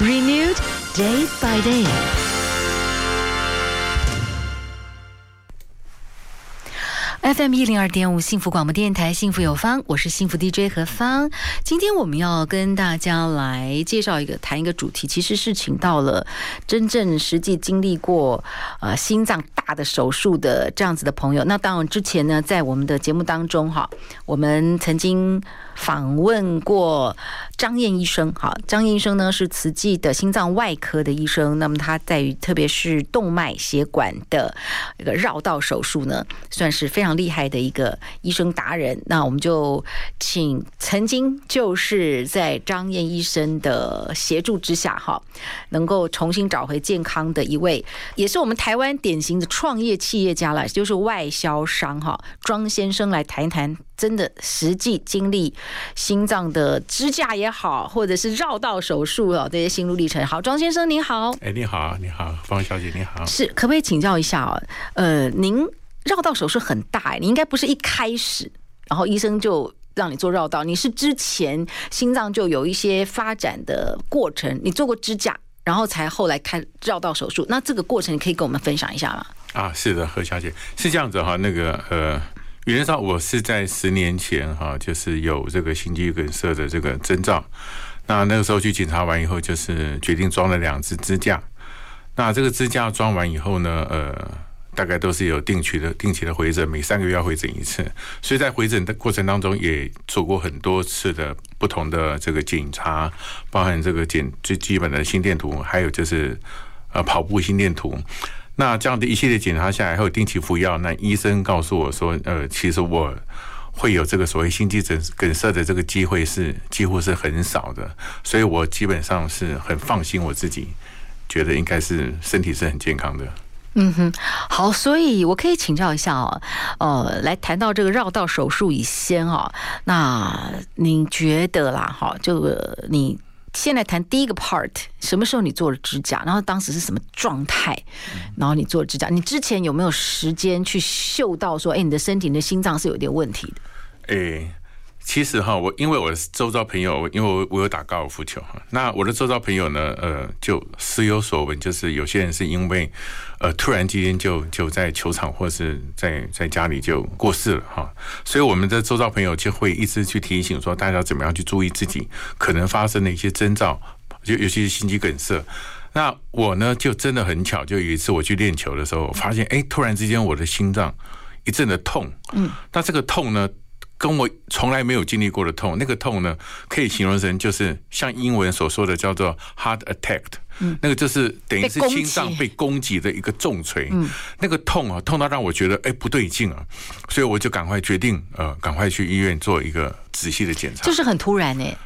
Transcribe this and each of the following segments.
renewed day by day. FM 一零二点五幸福广播电台，幸福有方，我是幸福 DJ 何芳。今天我们要跟大家来介绍一个，谈一个主题，其实是请到了真正实际经历过呃心脏大的手术的这样子的朋友。那当然之前呢，在我们的节目当中哈，我们曾经。访问过张燕医生，好，张燕医生呢是慈济的心脏外科的医生，那么他在于特别是动脉血管的一个绕道手术呢，算是非常厉害的一个医生达人。那我们就请曾经就是在张燕医生的协助之下，哈，能够重新找回健康的一位，也是我们台湾典型的创业企业家了，就是外销商哈，庄先生来谈一谈。真的实际经历心脏的支架也好，或者是绕道手术哦，这些心路历程。好，庄先生您好，哎，你好，你好，方小姐你好，是可不可以请教一下哦？呃，您绕道手术很大哎，你应该不是一开始，然后医生就让你做绕道，你是之前心脏就有一些发展的过程，你做过支架，然后才后来开绕道手术。那这个过程你可以跟我们分享一下吗？啊，是的，何小姐是这样子哈，那个呃。原则上，我是在十年前哈，就是有这个心肌梗塞的这个征兆。那那个时候去检查完以后，就是决定装了两只支架。那这个支架装完以后呢，呃，大概都是有定期的、定期的回诊，每三个月要回诊一次。所以在回诊的过程当中，也做过很多次的不同的这个检查，包含这个检最基本的心电图，还有就是呃跑步心电图。那这样的一系列检查下来，还有定期服药。那医生告诉我说，呃，其实我会有这个所谓心肌梗梗塞的这个机会是几乎是很少的，所以我基本上是很放心，我自己觉得应该是身体是很健康的。嗯哼，好，所以我可以请教一下哦，呃，来谈到这个绕道手术以先哦，那您觉得啦，哈，这个你。先来谈第一个 part，什么时候你做了指甲？然后当时是什么状态？然后你做了指甲，你之前有没有时间去嗅到说，哎，你的身体、你的心脏是有点问题的？哎。其实哈，我因为我的周遭朋友，因为我我有打高尔夫球哈，那我的周遭朋友呢，呃，就时有所闻，就是有些人是因为，呃，突然之间就就在球场或是在在家里就过世了哈，所以我们的周遭朋友就会一直去提醒说，大家怎么样去注意自己可能发生的一些征兆，就尤其是心肌梗塞。那我呢，就真的很巧，就有一次我去练球的时候，我发现哎，突然之间我的心脏一阵的痛，嗯，那这个痛呢，跟我从来没有经历过的痛，那个痛呢，可以形容成就是像英文所说的叫做 heart attack，嗯，那个就是等于是心脏被攻击的一个重锤，嗯，那个痛啊，痛到让我觉得哎不对劲啊，所以我就赶快决定呃，赶快去医院做一个仔细的检查，就是很突然哎，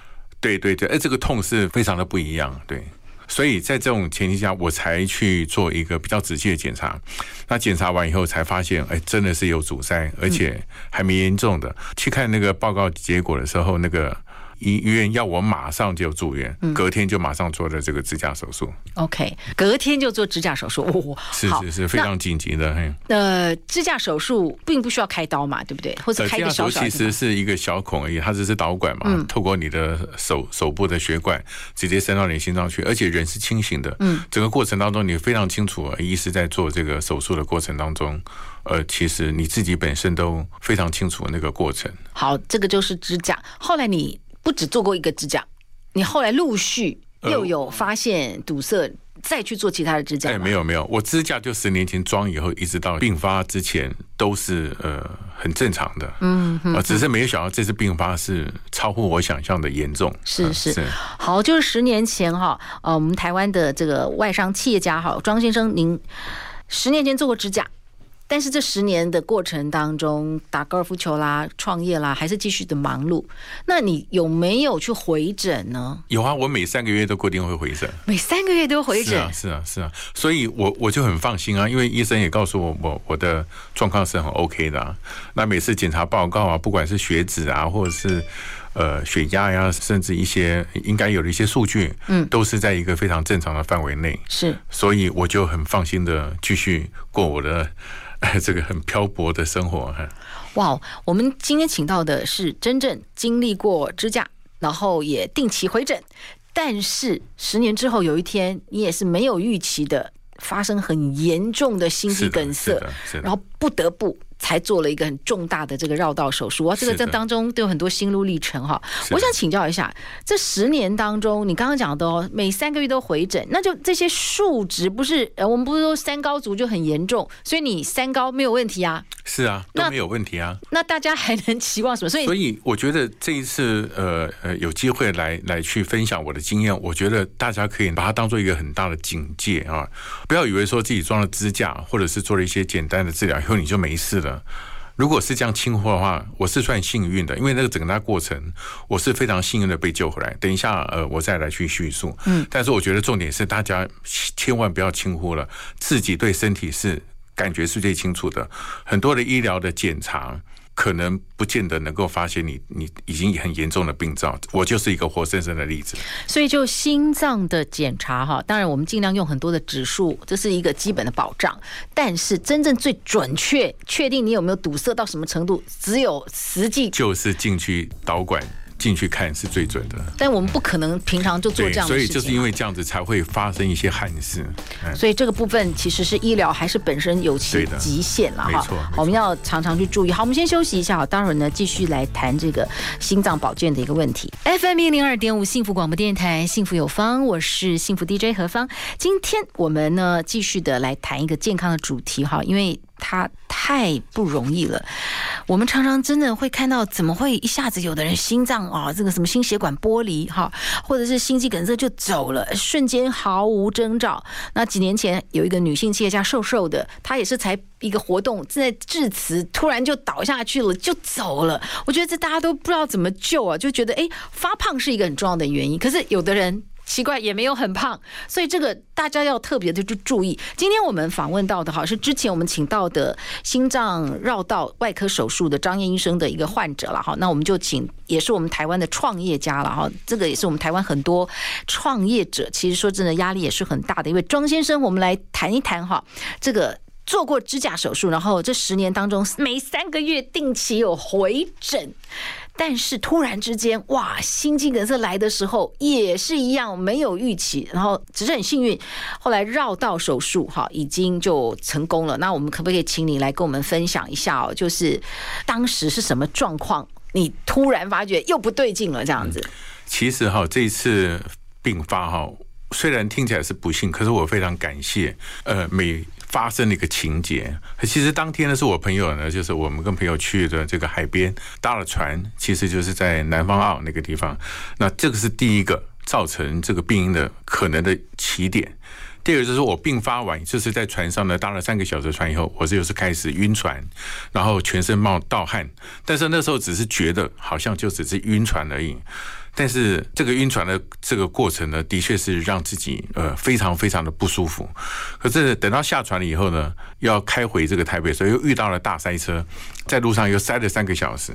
对对对，哎，这个痛是非常的不一样，对。所以在这种前提下，我才去做一个比较仔细的检查。那检查完以后，才发现，哎，真的是有阻塞，而且还没严重的。去看那个报告结果的时候，那个。医医院要我马上就住院，隔天就马上做了这个支架手术。OK，隔天就做支架手术，哦，是是是非常紧急的。呃，支架手术并不需要开刀嘛，对不对？或者开一个小小，其实是一个小孔而已，它只是导管嘛，透过你的手手部的血管直接伸到你心脏去，而且人是清醒的。嗯，整个过程当中你非常清楚，医师在做这个手术的过程当中，呃，其实你自己本身都非常清楚那个过程。好，这个就是支架。后来你。不只做过一个支架，你后来陆续又有发现堵塞，再去做其他的支架？哎，没有没有，我支架就十年前装以后，一直到病发之前都是呃很正常的。嗯，啊，只是没有想到这次病发是超乎我想象的严重。是是，是好，就是十年前哈，呃，我们台湾的这个外商企业家哈，庄先生，您十年前做过支架。但是这十年的过程当中，打高尔夫球啦、创业啦，还是继续的忙碌。那你有没有去回诊呢？有啊，我每三个月都固定会回诊，每三个月都回诊。是啊，是啊，是啊，所以我我就很放心啊，因为医生也告诉我，我我的状况是很 OK 的啊。那每次检查报告啊，不管是血脂啊，或者是呃血压呀，甚至一些应该有的一些数据，嗯，都是在一个非常正常的范围内。是，所以我就很放心的继续过我的 这个很漂泊的生活。哇，我们今天请到的是真正经历过支架，然后也定期回诊，但是十年之后有一天，你也是没有预期的发生很严重的心肌梗塞，然后不得不。才做了一个很重大的这个绕道手术啊，这个在当中都有很多心路历程哈。我想请教一下，这十年当中，你刚刚讲的哦，每三个月都回诊，那就这些数值不是呃，我们不是说三高族就很严重，所以你三高没有问题啊？是啊，都没有问题啊。那，那大家还能期望什么？所以，所以我觉得这一次呃呃有机会来来去分享我的经验，我觉得大家可以把它当做一个很大的警戒啊，不要以为说自己装了支架或者是做了一些简单的治疗以后你就没事了。如果是这样轻忽的话，我是算幸运的，因为那个整个那过程，我是非常幸运的被救回来。等一下，呃，我再来去叙述。嗯，但是我觉得重点是大家千万不要轻忽了，自己对身体是感觉是最清楚的，很多的医疗的检查。可能不见得能够发现你你已经很严重的病灶，我就是一个活生生的例子。所以就心脏的检查哈，当然我们尽量用很多的指数，这是一个基本的保障。但是真正最准确确定你有没有堵塞到什么程度，只有实际就是进去导管。进去看是最准的，但我们不可能平常就做这样的事情，所以就是因为这样子才会发生一些憾事。所以这个部分其实是医疗还是本身有其极限了哈。我们要常常去注意。好，我们先休息一下，好待会儿呢继续来谈这个心脏保健的一个问题。FM 一零二点五幸福广播电台，幸福有方，我是幸福 DJ 何芳。今天我们呢继续的来谈一个健康的主题哈，因为。他太不容易了，我们常常真的会看到，怎么会一下子有的人心脏啊，这个什么心血管剥离哈，或者是心肌梗塞就走了，瞬间毫无征兆。那几年前有一个女性企业家瘦瘦的，她也是才一个活动正在致辞，突然就倒下去了，就走了。我觉得这大家都不知道怎么救啊，就觉得哎，发胖是一个很重要的原因，可是有的人。奇怪，也没有很胖，所以这个大家要特别的去注意。今天我们访问到的哈是之前我们请到的心脏绕道外科手术的张燕医生的一个患者了哈，那我们就请也是我们台湾的创业家了哈，这个也是我们台湾很多创业者，其实说真的压力也是很大的一位庄先生，我们来谈一谈哈，这个做过支架手术，然后这十年当中每三个月定期有回诊。但是突然之间，哇，心肌梗塞来的时候也是一样，没有预期，然后只是很幸运，后来绕道手术哈，已经就成功了。那我们可不可以请你来跟我们分享一下哦？就是当时是什么状况？你突然发觉又不对劲了，这样子。其实哈，这一次病发哈，虽然听起来是不幸，可是我非常感谢，呃，每。发生了一个情节，其实当天呢是我朋友呢，就是我们跟朋友去的这个海边搭了船，其实就是在南方澳那个地方。那这个是第一个造成这个病因的可能的起点。第二个就是我病发完，就是在船上呢搭了三个小时船以后，我就是开始晕船，然后全身冒盗汗，但是那时候只是觉得好像就只是晕船而已。但是这个晕船的这个过程呢，的确是让自己呃非常非常的不舒服。可是等到下船了以后呢，要开回这个台北，所以又遇到了大塞车，在路上又塞了三个小时。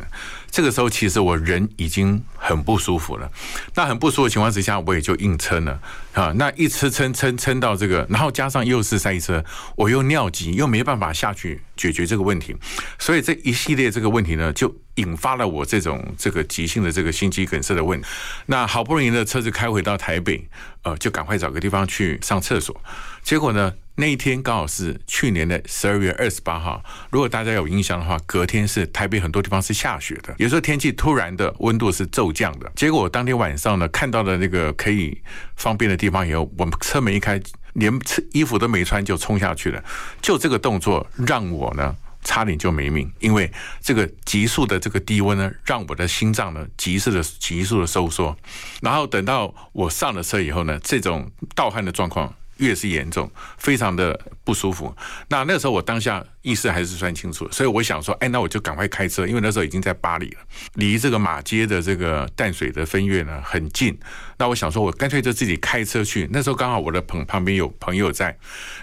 这个时候其实我人已经很不舒服了。那很不舒服的情况之下，我也就硬撑了啊。那一直撑撑撑到这个，然后加上又是塞车，我又尿急，又没办法下去解决这个问题，所以这一系列这个问题呢，就。引发了我这种这个急性的这个心肌梗塞的问题。那好不容易的车子开回到台北，呃，就赶快找个地方去上厕所。结果呢，那一天刚好是去年的十二月二十八号。如果大家有印象的话，隔天是台北很多地方是下雪的，有时候天气突然的温度是骤降的。结果当天晚上呢，看到了那个可以方便的地方以后，我们车门一开，连衣服都没穿就冲下去了。就这个动作让我呢。差点就没命，因为这个急速的这个低温呢，让我的心脏呢急速的急速的收缩，然后等到我上了车以后呢，这种盗汗的状况越是严重，非常的不舒服。那那时候我当下意识还是算清楚，所以我想说，哎，那我就赶快开车，因为那时候已经在巴黎了，离这个马街的这个淡水的分院呢很近。那我想说，我干脆就自己开车去。那时候刚好我的朋旁边有朋友在，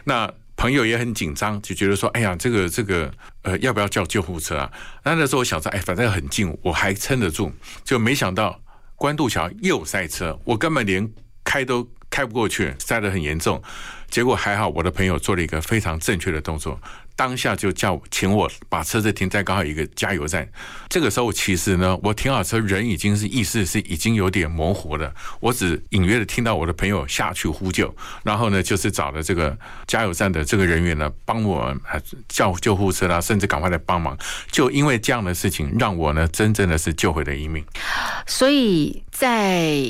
那朋友也很紧张，就觉得说，哎呀，这个这个呃，要不要叫救护车啊？那那时候我想着，哎，反正很近，我还撑得住。就没想到关渡桥又塞车，我根本连开都。开不过去，塞得很严重，结果还好，我的朋友做了一个非常正确的动作，当下就叫请我把车子停在刚好一个加油站。这个时候其实呢，我停好车，人已经是意识是已经有点模糊了，我只隐约的听到我的朋友下去呼救，然后呢，就是找了这个加油站的这个人员呢，帮我叫救护车啦，甚至赶快来帮忙。就因为这样的事情，让我呢真正的是救回了一命。所以在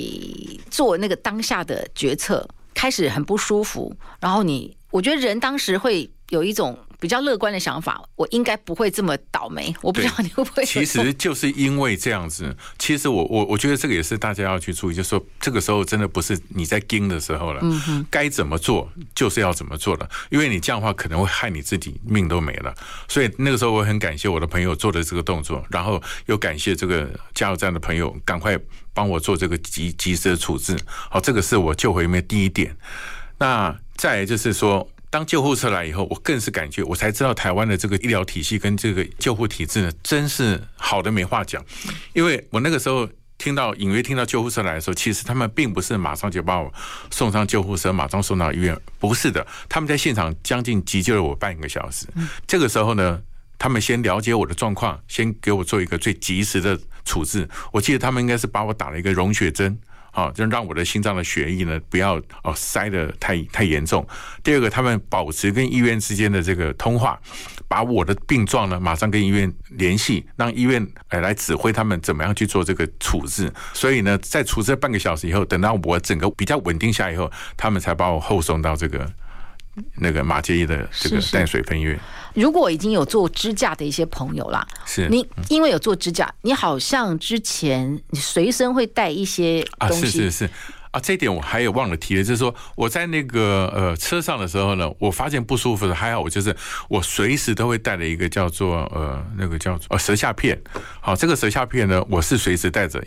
做那个当下的决策，开始很不舒服，然后你，我觉得人当时会有一种。比较乐观的想法，我应该不会这么倒霉。我不知道你会不会。其实就是因为这样子，其实我我我觉得这个也是大家要去注意，就是说这个时候真的不是你在盯的时候了。嗯，该怎么做就是要怎么做了，因为你这样的话可能会害你自己命都没了。所以那个时候我很感谢我的朋友做的这个动作，然后又感谢这个加油站的朋友赶快帮我做这个及及时的处置。好，这个是我救回命第一点。那再来就是说。当救护车来以后，我更是感觉，我才知道台湾的这个医疗体系跟这个救护体制呢，真是好的没话讲。因为我那个时候听到隐约听到救护车来的时候，其实他们并不是马上就把我送上救护车，马上送到医院，不是的，他们在现场将近急救了我半个小时。这个时候呢，他们先了解我的状况，先给我做一个最及时的处置。我记得他们应该是把我打了一个溶血针。好，就让我的心脏的血液呢不要哦塞的太太严重。第二个，他们保持跟医院之间的这个通话，把我的病状呢马上跟医院联系，让医院哎来指挥他们怎么样去做这个处置。所以呢，在处置半个小时以后，等到我整个比较稳定下以后，他们才把我后送到这个那个马介意的这个淡水分院。如果已经有做支架的一些朋友啦，是。你因为有做支架，你好像之前你随身会带一些啊，是是是。啊，这一点我还有忘了提的，就是说我在那个呃车上的时候呢，我发现不舒服的，还好我就是我随时都会带了一个叫做呃那个叫做呃舌下片，好，这个舌下片呢，我是随时带着，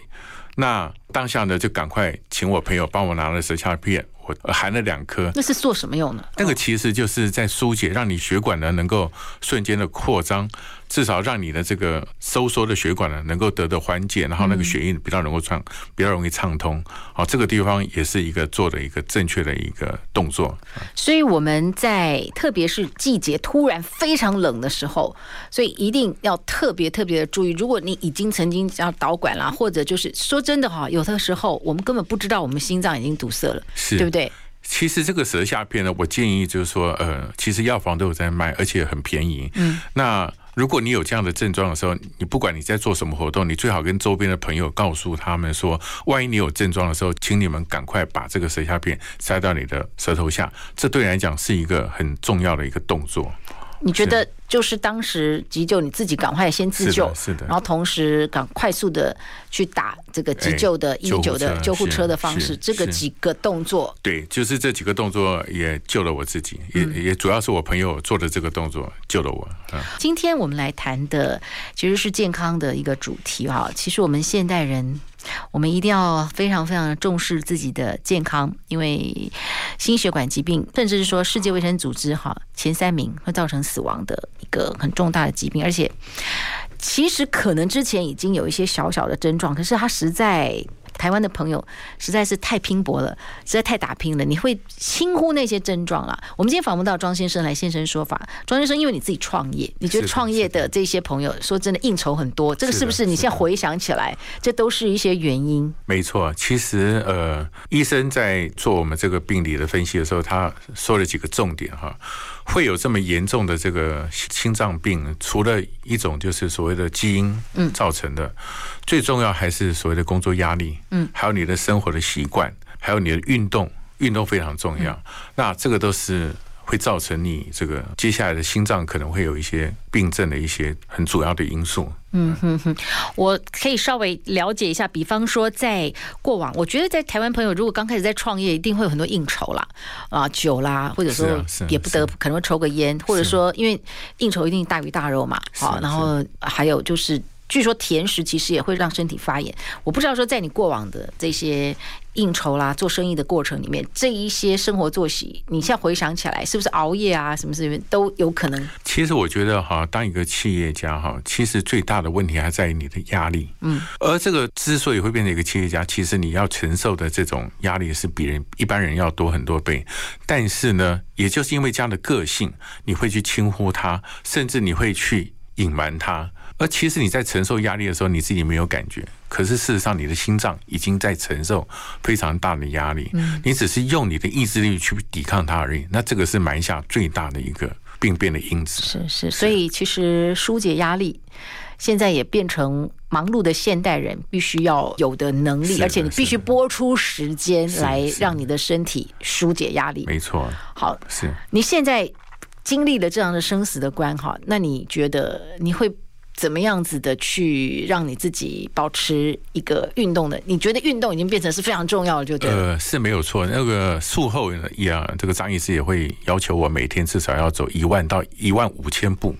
那当下呢就赶快请我朋友帮我拿了舌下片。我含了两颗，那是做什么用呢？那个其实就是在疏解，让你血管呢能够瞬间的扩张。至少让你的这个收缩的血管呢，能够得到缓解，然后那个血液比较能够畅，比较容易畅通。好，这个地方也是一个做的一个正确的一个动作。所以我们在特别是季节突然非常冷的时候，所以一定要特别特别的注意。如果你已经曾经要导管了，或者就是说真的哈，有的时候我们根本不知道我们心脏已经堵塞了，是对不对？其实这个舌下片呢，我建议就是说，呃，其实药房都有在卖，而且很便宜。嗯，那。如果你有这样的症状的时候，你不管你在做什么活动，你最好跟周边的朋友告诉他们说，万一你有症状的时候，请你们赶快把这个舌下片塞到你的舌头下，这对你来讲是一个很重要的一个动作。你觉得就是当时急救，你自己赶快先自救，是的，然后同时赶快速的去打这个急救的一九的救护车的方式，这个几个动作，对，就是这几个动作也救了我自己，也也主要是我朋友做的这个动作救了我。今天我们来谈的其实是健康的一个主题哈，其实我们现代人。我们一定要非常非常重视自己的健康，因为心血管疾病，甚至是说世界卫生组织哈前三名会造成死亡的一个很重大的疾病，而且其实可能之前已经有一些小小的症状，可是它实在。台湾的朋友实在是太拼搏了，实在太打拼了，你会轻忽那些症状了。我们今天访问到庄先生来现身说法，庄先生，因为你自己创业，你觉得创业的这些朋友说真的应酬很多，这个是不是？你现在回想起来，这都是一些原因。没错，其实呃，医生在做我们这个病理的分析的时候，他说了几个重点哈。会有这么严重的这个心脏病，除了一种就是所谓的基因造成的，最重要还是所谓的工作压力，嗯，还有你的生活的习惯，还有你的运动，运动非常重要。那这个都是会造成你这个接下来的心脏可能会有一些病症的一些很主要的因素。嗯哼哼，我可以稍微了解一下，比方说在过往，我觉得在台湾朋友如果刚开始在创业，一定会有很多应酬啦，啊酒啦，或者说也不得可能会抽个烟，或者说因为应酬一定大鱼大肉嘛，好，然后还有就是。据说甜食其实也会让身体发炎。我不知道说在你过往的这些应酬啦、做生意的过程里面，这一些生活作息，你现在回想起来，是不是熬夜啊，什么什么都有可能？其实我觉得哈，当一个企业家哈，其实最大的问题还在于你的压力。嗯，而这个之所以会变成一个企业家，其实你要承受的这种压力是比人一般人要多很多倍。但是呢，也就是因为这样的个性，你会去轻忽它，甚至你会去隐瞒它。而其实你在承受压力的时候，你自己没有感觉。可是事实上，你的心脏已经在承受非常大的压力。你只是用你的意志力去抵抗它而已。那这个是埋下最大的一个病变的因子。是是，所以其实疏解压力，现在也变成忙碌的现代人必须要有的能力，而且你必须拨出时间来让你的身体疏解压力。没错。好，是你现在经历了这样的生死的关哈，那你觉得你会？怎么样子的去让你自己保持一个运动的？你觉得运动已经变成是非常重要的，就对。呃，是没有错。那个术后也，这个张医师也会要求我每天至少要走一万到一万五千步。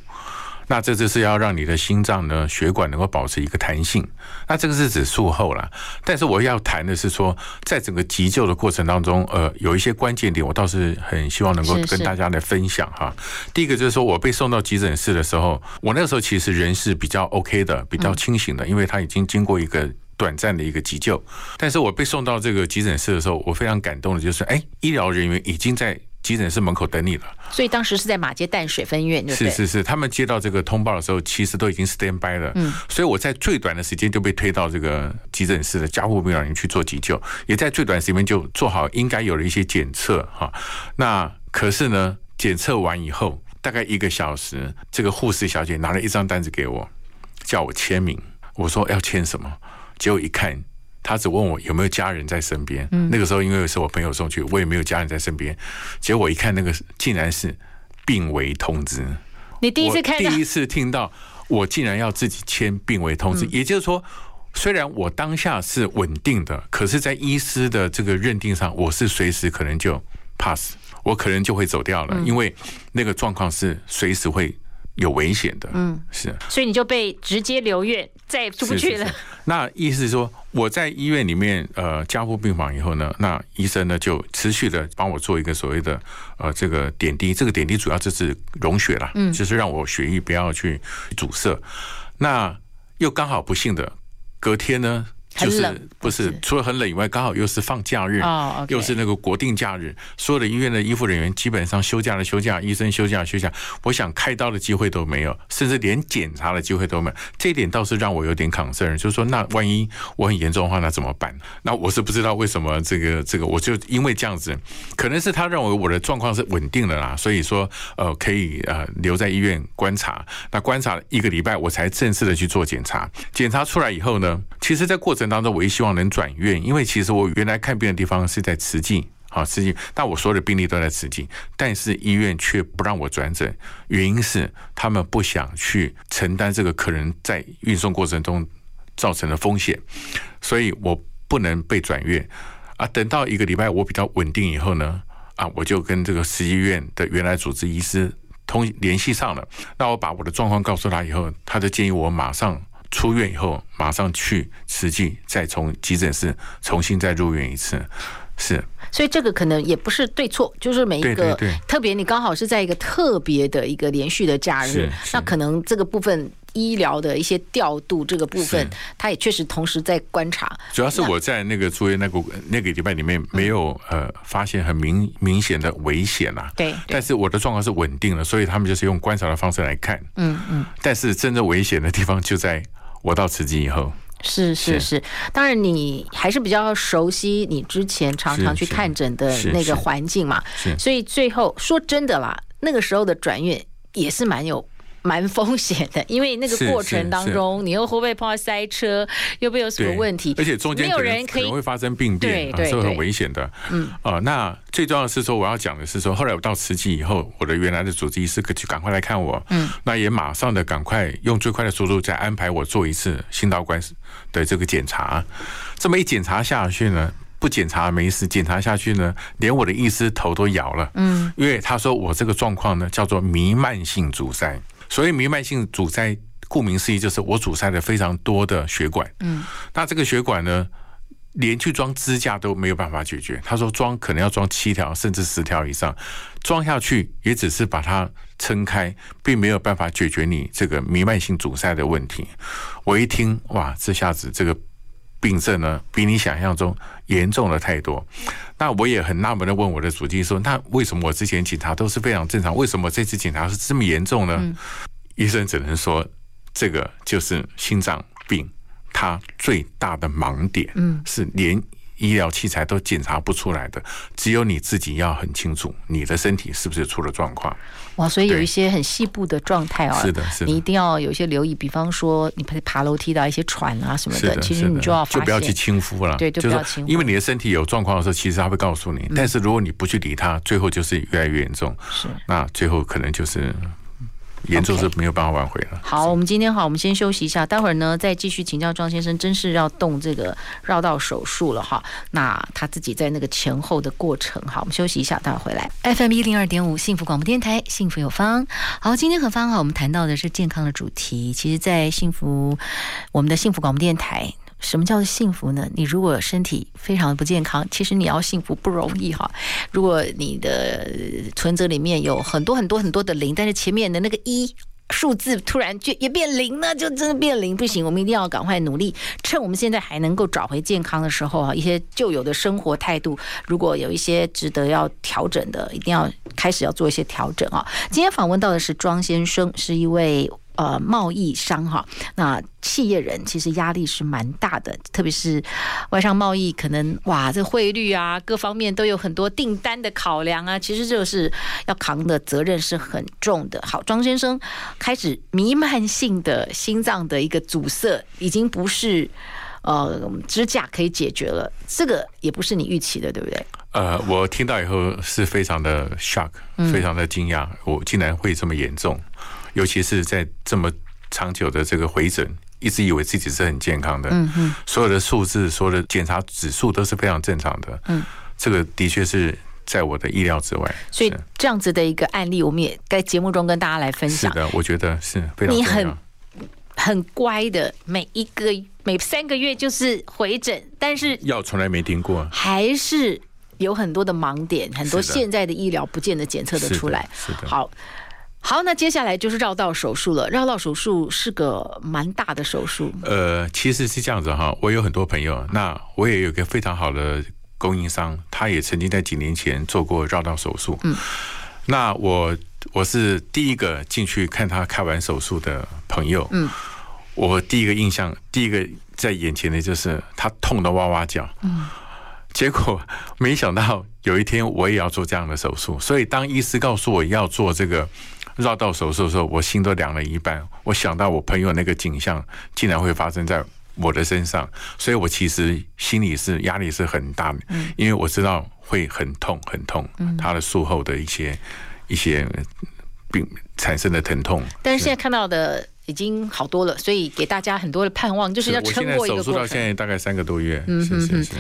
那这就是要让你的心脏呢，血管能够保持一个弹性。那这个是指术后啦，但是我要谈的是说，在整个急救的过程当中，呃，有一些关键点，我倒是很希望能够跟大家来分享哈。第一个就是说我被送到急诊室的时候，我那个时候其实人是比较 OK 的，比较清醒的，因为他已经经过一个短暂的一个急救。但是我被送到这个急诊室的时候，我非常感动的就是，哎，医疗人员已经在。急诊室门口等你了，所以当时是在马街淡水分院，是是是，他们接到这个通报的时候，其实都已经 stand by 了。嗯，所以我在最短的时间就被推到这个急诊室的加护病房里去做急救，也在最短时间就做好应该有的一些检测哈。那可是呢，检测完以后大概一个小时，这个护士小姐拿了一张单子给我，叫我签名。我说要签什么？结果一看。他只问我有没有家人在身边。那个时候因为是我朋友送去，我也没有家人在身边。结果我一看，那个竟然是病危通知。你第一次看，第一次听到，我竟然要自己签病危通知。也就是说，虽然我当下是稳定的，可是，在医师的这个认定上，我是随时可能就 pass，我可能就会走掉了，因为那个状况是随时会有危险的。嗯，是。所以你就被直接留院，再也出不去了。是是是那意思是说，我在医院里面呃加护病房以后呢，那医生呢就持续的帮我做一个所谓的呃这个点滴，这个点滴主要就是溶血啦，嗯，就是让我血液不要去阻塞。那又刚好不幸的隔天呢。就是不是除了很冷以外，刚好又是放假日，又是那个国定假日，所有的医院的医护人员基本上休假的休假，医生休假休假。我想开刀的机会都没有，甚至连检查的机会都没有。这一点倒是让我有点 concern，就是说，那万一我很严重的话，那怎么办？那我是不知道为什么这个这个，我就因为这样子，可能是他认为我的状况是稳定的啦，所以说呃可以呃留在医院观察。那观察一个礼拜，我才正式的去做检查。检查出来以后呢，其实，在过程当中，我也希望能转院，因为其实我原来看病的地方是在慈济，好慈济，但我所有的病例都在慈济，但是医院却不让我转诊，原因是他们不想去承担这个可能在运送过程中造成的风险，所以我不能被转院啊。等到一个礼拜我比较稳定以后呢，啊，我就跟这个慈济医院的原来主治医师通联系上了，那我把我的状况告诉他以后，他就建议我马上。出院以后，马上去实际，再从急诊室重新再入院一次，是。所以这个可能也不是对错，就是每一个，对对对，特别你刚好是在一个特别的一个连续的假日，那可能这个部分医疗的一些调度，这个部分，他也确实同时在观察。主要是我在那个住院那个那个礼拜里面没有呃发现很明明显的危险呐，对。但是我的状况是稳定的，所以他们就是用观察的方式来看，嗯嗯。但是真正危险的地方就在。我到慈济以后，是是是，当然你还是比较熟悉你之前常常去看诊的那个环境嘛，所以最后说真的啦，那个时候的转院也是蛮有蛮风险的，因为那个过程当中，你又会不会碰到塞车，又不会有什么问题？而且中间没有人可能会发生病变，啊，是很危险的。嗯，啊，那最重要的是说，我要讲的是说，后来我到慈济以后，我的原来的主治医师可就赶快来看我，嗯，那也马上的赶快用最快的速度再安排我做一次心导管的这个检查。这么一检查下去呢，不检查没事，检查下去呢，连我的医师头都摇了，嗯，因为他说我这个状况呢叫做弥漫性阻塞。所以弥漫性阻塞，顾名思义就是我阻塞了非常多的血管。嗯，那这个血管呢，连去装支架都没有办法解决。他说装可能要装七条甚至十条以上，装下去也只是把它撑开，并没有办法解决你这个弥漫性阻塞的问题。我一听，哇，这下子这个病症呢，比你想象中严重了太多。那我也很纳闷的问我的主治医师说：“那为什么我之前检查都是非常正常，为什么这次检查是这么严重呢？”嗯、医生只能说：“这个就是心脏病，它最大的盲点，嗯，是连。”医疗器材都检查不出来的，只有你自己要很清楚你的身体是不是出了状况。哇，所以有一些很细部的状态啊，是的，是的，你一定要有一些留意。比方说，你爬楼梯的一些喘啊什么的，其实你就要就不要去轻忽了。对，就不要轻忽。因为你的身体有状况的时候，其实他会告诉你。但是如果你不去理他，最后就是越来越严重。是，那最后可能就是。严重是没有办法挽回了。好，我们今天好，我们先休息一下，待会儿呢再继续请教庄先生。真是要动这个绕道手术了哈，那他自己在那个前后的过程，好，我们休息一下，待会儿回来。FM 一零二点五幸福广播电台，幸福有方。好，今天和方哈，我们谈到的是健康的主题。其实，在幸福我们的幸福广播电台。什么叫做幸福呢？你如果身体非常的不健康，其实你要幸福不容易哈。如果你的存折里面有很多很多很多的零，但是前面的那个一数字突然就也变零了，就真的变零，不行。我们一定要赶快努力，趁我们现在还能够找回健康的时候啊，一些旧有的生活态度，如果有一些值得要调整的，一定要开始要做一些调整啊。今天访问到的是庄先生，是一位。呃，贸易商哈，那企业人其实压力是蛮大的，特别是外商贸易，可能哇，这汇率啊，各方面都有很多订单的考量啊，其实就是要扛的责任是很重的。好，庄先生开始弥漫性的心脏的一个阻塞，已经不是呃支架可以解决了，这个也不是你预期的，对不对？呃，我听到以后是非常的 shock，非常的惊讶，嗯、我竟然会这么严重。尤其是在这么长久的这个回诊，一直以为自己是很健康的，嗯嗯，所有的数字、所有的检查指数都是非常正常的，嗯，这个的确是在我的意料之外。所以这样子的一个案例，我们也在节目中跟大家来分享。是的，我觉得是非常。你很很乖的，每一个每三个月就是回诊，但是药从来没停过，还是有很多的盲点，很多现在的医疗不见得检测得出来。是的，好。好，那接下来就是绕道手术了。绕道手术是个蛮大的手术。呃，其实是这样子哈，我有很多朋友，那我也有个非常好的供应商，他也曾经在几年前做过绕道手术。嗯，那我我是第一个进去看他开完手术的朋友。嗯，我第一个印象，第一个在眼前的就是他痛得哇哇叫。嗯，结果没想到有一天我也要做这样的手术，所以当医师告诉我要做这个。绕到手术的时候，我心都凉了一半。我想到我朋友那个景象，竟然会发生在我的身上，所以我其实心里是压力是很大的，因为我知道会很痛很痛，他的术后的一些一些病产生的疼痛。但是现在看到的已经好多了，所以给大家很多的盼望，就是要撑过一个过程。手术到现在大概三个多月，是是是。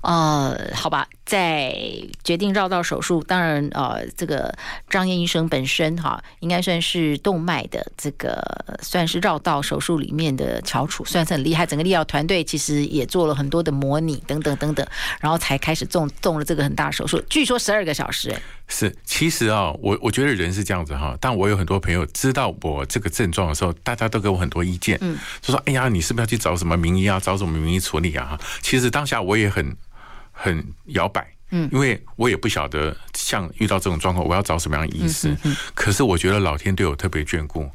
呃，好吧，在决定绕道手术，当然，呃，这个张燕医生本身哈，应该算是动脉的这个算是绕道手术里面的翘楚，算是很厉害。整个医疗团队其实也做了很多的模拟，等等等等，然后才开始动动了这个很大手术。据说十二个小时，是，其实啊，我我觉得人是这样子哈，但我有很多朋友知道我这个症状的时候，大家都给我很多意见，嗯，就说，哎呀，你是不是要去找什么名医啊，找什么名医处理啊？其实当下我也很。很摇摆，嗯，因为我也不晓得像遇到这种状况，我要找什么样的医师。可是我觉得老天对我特别眷顾，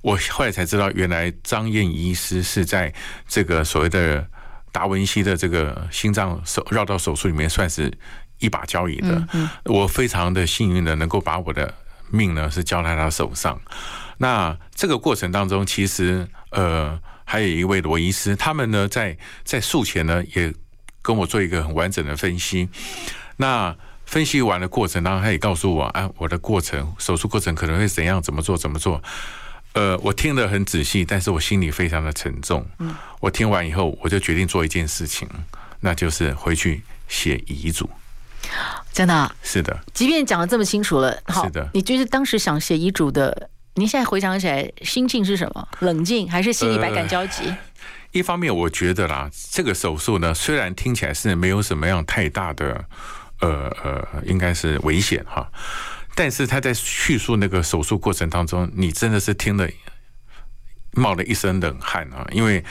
我后来才知道，原来张燕医师是在这个所谓的达文西的这个心脏手绕道手术里面算是一把交椅的。我非常的幸运的能够把我的命呢是交在他手上。那这个过程当中，其实呃还有一位罗医师，他们呢在在术前呢也跟我做一个很完整的分析。那分析完的过程当中，他也告诉我，啊，我的过程手术过程可能会怎样，怎么做，怎么做。呃，我听得很仔细，但是我心里非常的沉重。嗯，我听完以后，我就决定做一件事情，那就是回去写遗嘱。真的啊？是的。即便讲的这么清楚了，好，是的。你就是当时想写遗嘱的，你现在回想起来，心境是什么？冷静，还是心里百感交集？呃，一方面，我觉得啦，这个手术呢，虽然听起来是没有什么样太大的，呃呃，应该是危险哈。但是他在叙述那个手术过程当中，你真的是听了冒了一身冷汗啊！因为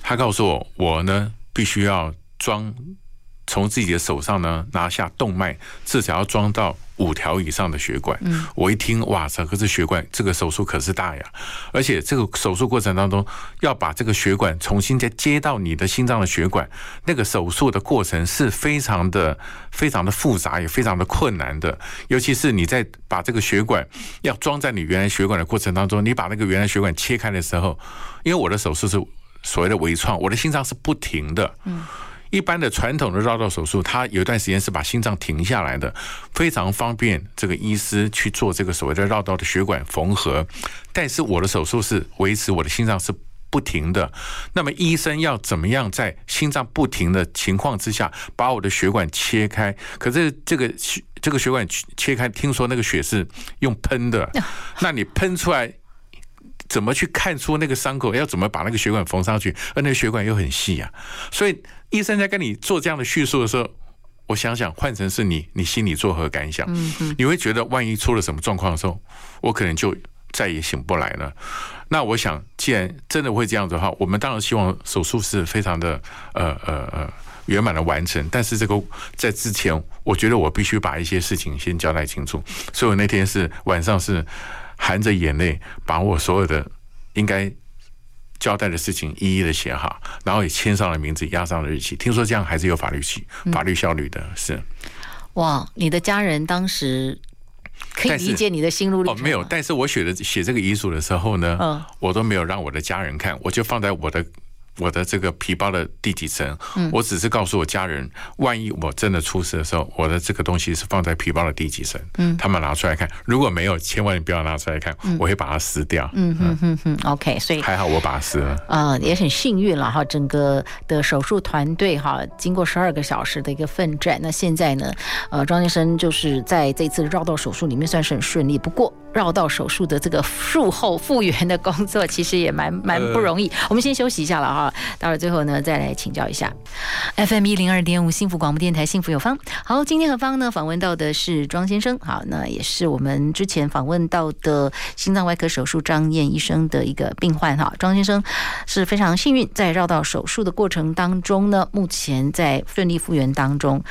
他告诉我，我呢必须要装。从自己的手上呢拿下动脉，至少要装到五条以上的血管。嗯，我一听，哇这个是血管这个手术可是大呀！而且这个手术过程当中要把这个血管重新再接到你的心脏的血管，那个手术的过程是非常的、非常的复杂，也非常的困难的。尤其是你在把这个血管要装在你原来血管的过程当中，你把那个原来血管切开的时候，因为我的手术是所谓的微创，我的心脏是不停的。嗯。一般的传统的绕道手术，它有一段时间是把心脏停下来的，非常方便这个医师去做这个所谓的绕道的血管缝合。但是我的手术是维持我的心脏是不停的，那么医生要怎么样在心脏不停的情况之下把我的血管切开？可是这个血这个血管切开，听说那个血是用喷的，那你喷出来。怎么去看出那个伤口？要怎么把那个血管缝上去？而那个血管又很细啊，所以医生在跟你做这样的叙述的时候，我想想换成是你，你心里作何感想？你会觉得万一出了什么状况的时候，我可能就再也醒不来了。那我想，既然真的会这样子的话，我们当然希望手术是非常的呃呃呃圆满的完成。但是这个在之前，我觉得我必须把一些事情先交代清楚。所以我那天是晚上是。含着眼泪，把我所有的应该交代的事情一一的写好，然后也签上了名字，压上了日期。听说这样还是有法律效法律效率的，是。哇，你的家人当时可以理解你的心路历程？哦，没有。但是我写的写这个遗嘱的时候呢，嗯，我都没有让我的家人看，我就放在我的。我的这个皮包的第几层？我只是告诉我家人，万一我真的出事的时候，我的这个东西是放在皮包的第几层？嗯，他们拿出来看，如果没有，千万不要拿出来看，我会把它撕掉。嗯哼哼哼，OK，所以还好我把它撕了。呃，也很幸运了哈，整个的手术团队哈，经过十二个小时的一个奋战，那现在呢，呃，庄先生就是在这次绕道手术里面算是很顺利，不过。绕道手术的这个术后复原的工作，其实也蛮蛮不容易。我们先休息一下了哈，待会儿最后呢再来请教一下。FM 一零二点五幸福广播电台，幸福有方。好，今天何方呢访问到的是庄先生，好，那也是我们之前访问到的心脏外科手术张燕医生的一个病患哈。庄先生是非常幸运，在绕道手术的过程当中呢，目前在顺利复原当中。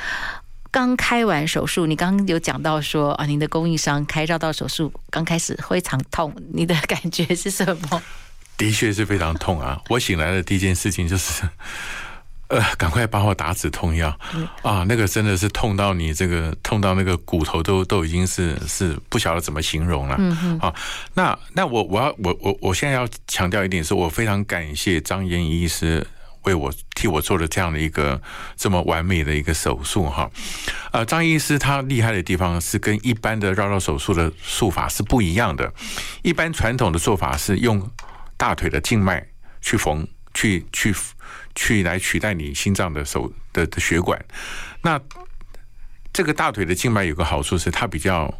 刚开完手术，你刚刚有讲到说啊，您的供应商开绕道手术刚开始非常痛，你的感觉是什么？的确是非常痛啊！我醒来的第一件事情就是，呃，赶快帮我打止痛药啊！那个真的是痛到你这个痛到那个骨头都都已经是是不晓得怎么形容了。嗯嗯。啊，那那我我要我我我现在要强调一点是，我非常感谢张岩医师。为我替我做了这样的一个这么完美的一个手术哈，呃，张医师他厉害的地方是跟一般的绕道手术的术法是不一样的。一般传统的做法是用大腿的静脉去缝，去去去来取代你心脏的手的的血管。那这个大腿的静脉有个好处是它比较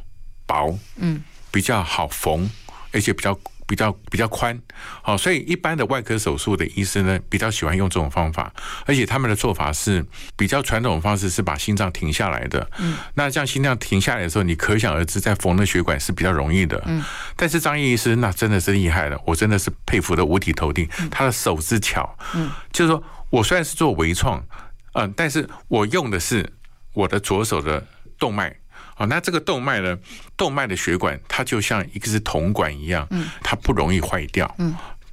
薄，嗯，比较好缝，而且比较。比较比较宽，好，所以一般的外科手术的医生呢，比较喜欢用这种方法，而且他们的做法是比较传统的方式，是把心脏停下来的。嗯，那这样心脏停下来的时候，你可想而知，在缝的血管是比较容易的。嗯，但是张医师那真的是厉害了，我真的是佩服的五体投地，他的手之巧。嗯，就是说我虽然是做微创，嗯，但是我用的是我的左手的动脉。哦，那这个动脉呢？动脉的血管它就像一个是铜管一样，它不容易坏掉，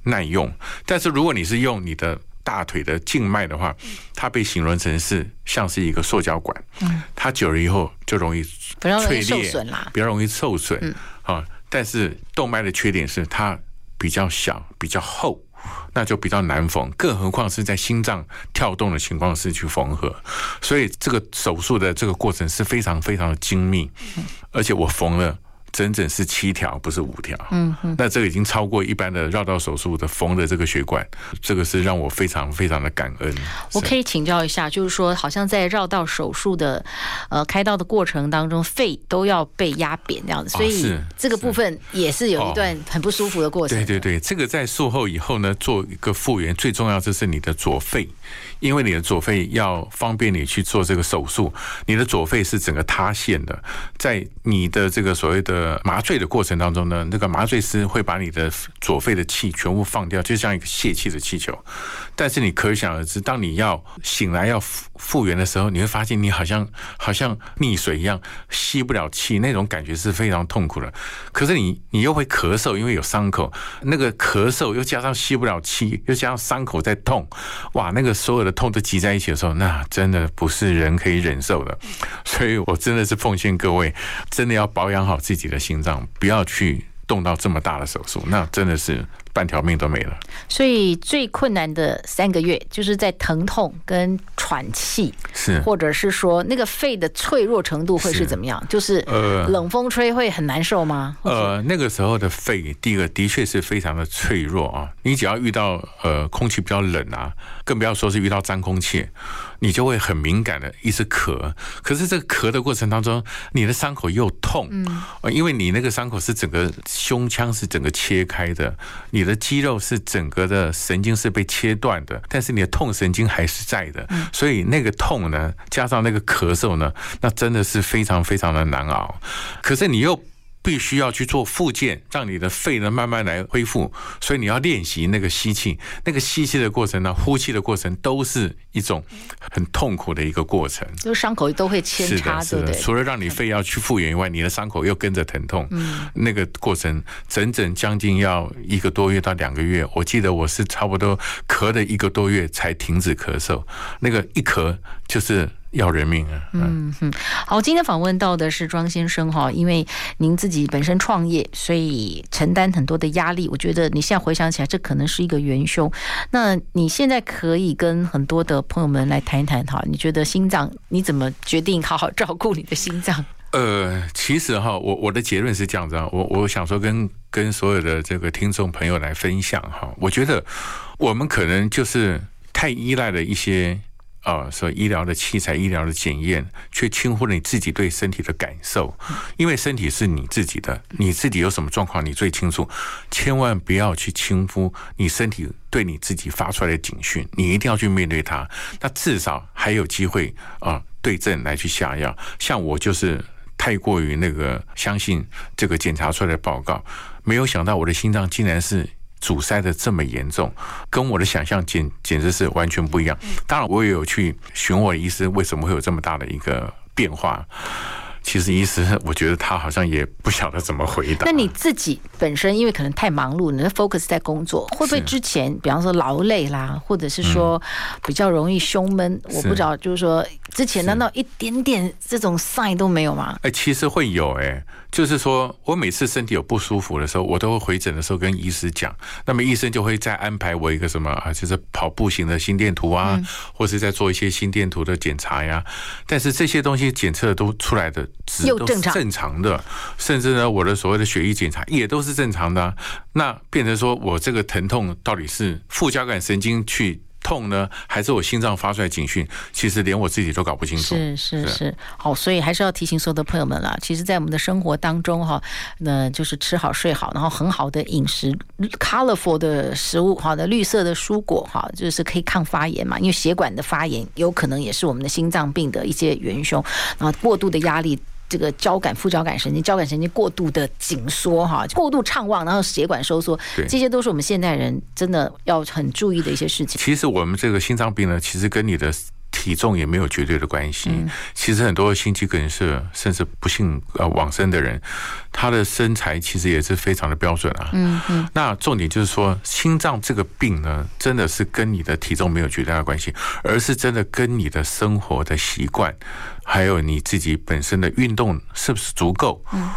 耐用。但是如果你是用你的大腿的静脉的话，它被形容成是像是一个塑胶管，嗯，它久了以后就容易脆裂，受损啦，比较容易受损，嗯，啊，但是动脉的缺点是它比较小，比较厚。那就比较难缝，更何况是在心脏跳动的情况下去缝合，所以这个手术的这个过程是非常非常的精密，而且我缝了。整整是七条，不是五条。嗯哼，那这个已经超过一般的绕道手术的缝的这个血管，这个是让我非常非常的感恩。我可以请教一下，就是说，好像在绕道手术的呃开刀的过程当中，肺都要被压扁这样子，所以这个部分也是有一段很不舒服的过程。对对对，这个在术后以后呢，做一个复原，最重要就是你的左肺，因为你的左肺要方便你去做这个手术，你的左肺是整个塌陷的，在你的这个所谓的。呃，麻醉的过程当中呢，那个麻醉师会把你的左肺的气全部放掉，就像一个泄气的气球。但是你可想而知，当你要醒来要复原的时候，你会发现你好像好像溺水一样，吸不了气，那种感觉是非常痛苦的。可是你你又会咳嗽，因为有伤口，那个咳嗽又加上吸不了气，又加上伤口在痛，哇，那个所有的痛都挤在一起的时候，那真的不是人可以忍受的。所以我真的是奉劝各位，真的要保养好自己的心脏，不要去动到这么大的手术，那真的是。半条命都没了，所以最困难的三个月就是在疼痛跟喘气，是或者是说那个肺的脆弱程度会是怎么样？是就是呃，冷风吹会很难受吗？呃，那个时候的肺，第一个的确是非常的脆弱啊。你只要遇到呃空气比较冷啊，更不要说是遇到脏空气，你就会很敏感的一直咳。可是这个咳的过程当中，你的伤口又痛，嗯，因为你那个伤口是整个胸腔是整个切开的，你的肌肉是整个的神经是被切断的，但是你的痛神经还是在的，所以那个痛呢，加上那个咳嗽呢，那真的是非常非常的难熬。可是你又。必须要去做复健，让你的肺呢慢慢来恢复。所以你要练习那个吸气，那个吸气的过程呢，呼气的过程都是一种很痛苦的一个过程。就伤口都会牵插，是的，是的。除了让你肺要去复原以外，你的伤口又跟着疼痛。嗯，那个过程整整将近要一个多月到两个月。我记得我是差不多咳了一个多月才停止咳嗽，那个一咳就是。要人命啊！嗯哼，好，今天访问到的是庄先生哈，因为您自己本身创业，所以承担很多的压力。我觉得你现在回想起来，这可能是一个元凶。那你现在可以跟很多的朋友们来谈一谈哈，你觉得心脏你怎么决定好好照顾你的心脏？呃，其实哈，我我的结论是这样子，我我想说跟跟所有的这个听众朋友来分享哈，我觉得我们可能就是太依赖了一些。啊，说医疗的器材、医疗的检验，却轻忽了你自己对身体的感受。因为身体是你自己的，你自己有什么状况，你最清楚。千万不要去轻忽你身体对你自己发出来的警讯，你一定要去面对它。那至少还有机会啊，对症来去下药。像我就是太过于那个相信这个检查出来的报告，没有想到我的心脏竟然是。阻塞的这么严重，跟我的想象简简直是完全不一样。当然，我也有去询问医师，为什么会有这么大的一个变化。其实医师，我觉得他好像也不晓得怎么回答。那你自己本身因为可能太忙碌，你的 focus 在工作，会不会之前比方说劳累啦，或者是说比较容易胸闷？我不知道，就是说之前难道一点点这种 sign 都没有吗？哎，其实会有哎，就是说我每次身体有不舒服的时候，我都会回诊的时候跟医师讲，那么医生就会再安排我一个什么啊，就是跑步型的心电图啊，或是在做一些心电图的检查呀。但是这些东西检测都出来的。又正常，正常的，甚至呢，我的所谓的血液检查也都是正常的啊。那变成说我这个疼痛到底是副交感神经去痛呢，还是我心脏发出来警讯？其实连我自己都搞不清楚。是是是，好，所以还是要提醒所有的朋友们啦。其实，在我们的生活当中哈，那就是吃好睡好，然后很好的饮食，colorful 的食物，好的绿色的蔬果，哈，就是可以抗发炎嘛。因为血管的发炎有可能也是我们的心脏病的一些元凶，然后过度的压力。这个交感副交感神经，交感神经过度的紧缩哈，过度畅旺，然后血管收缩，这些都是我们现代人真的要很注意的一些事情。其实我们这个心脏病呢，其实跟你的。体重也没有绝对的关系。嗯、其实很多心肌梗塞甚至不幸呃往生的人，他的身材其实也是非常的标准啊。嗯嗯。那重点就是说，心脏这个病呢，真的是跟你的体重没有绝对的关系，而是真的跟你的生活的习惯，还有你自己本身的运动是不是足够。嗯。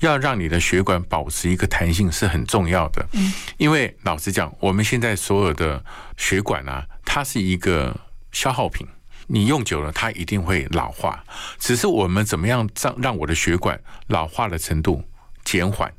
要让你的血管保持一个弹性是很重要的。嗯。因为老实讲，我们现在所有的血管啊，它是一个消耗品。你用久了，它一定会老化。只是我们怎么样让让我的血管老化的程度减缓？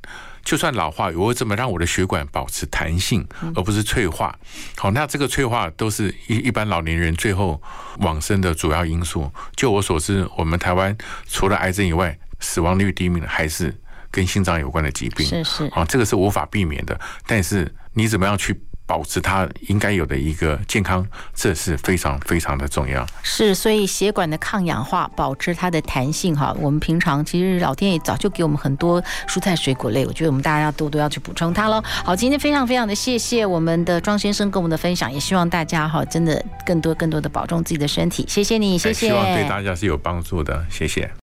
就算老化，我怎么让我的血管保持弹性，而不是脆化？好，那这个脆化都是一一般老年人最后往生的主要因素。就我所知，我们台湾除了癌症以外，死亡率第一名的还是跟心脏有关的疾病。是是，啊，这个是无法避免的。但是你怎么样去？保持它应该有的一个健康，这是非常非常的重要。是，所以血管的抗氧化，保持它的弹性哈。我们平常其实老天爷早就给我们很多蔬菜水果类，我觉得我们大家要多多要去补充它喽。好，今天非常非常的谢谢我们的庄先生跟我们的分享，也希望大家哈真的更多更多的保重自己的身体。谢谢你，谢谢。希望对大家是有帮助的，谢谢。